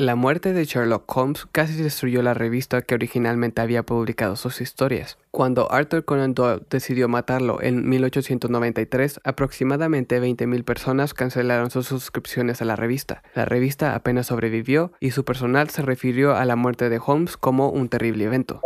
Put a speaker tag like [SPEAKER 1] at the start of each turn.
[SPEAKER 1] La muerte de Sherlock Holmes casi destruyó la revista que originalmente había publicado sus historias. Cuando Arthur Conan Doyle decidió matarlo en 1893, aproximadamente 20.000 personas cancelaron sus suscripciones a la revista. La revista apenas sobrevivió y su personal se refirió a la muerte de Holmes como un terrible evento.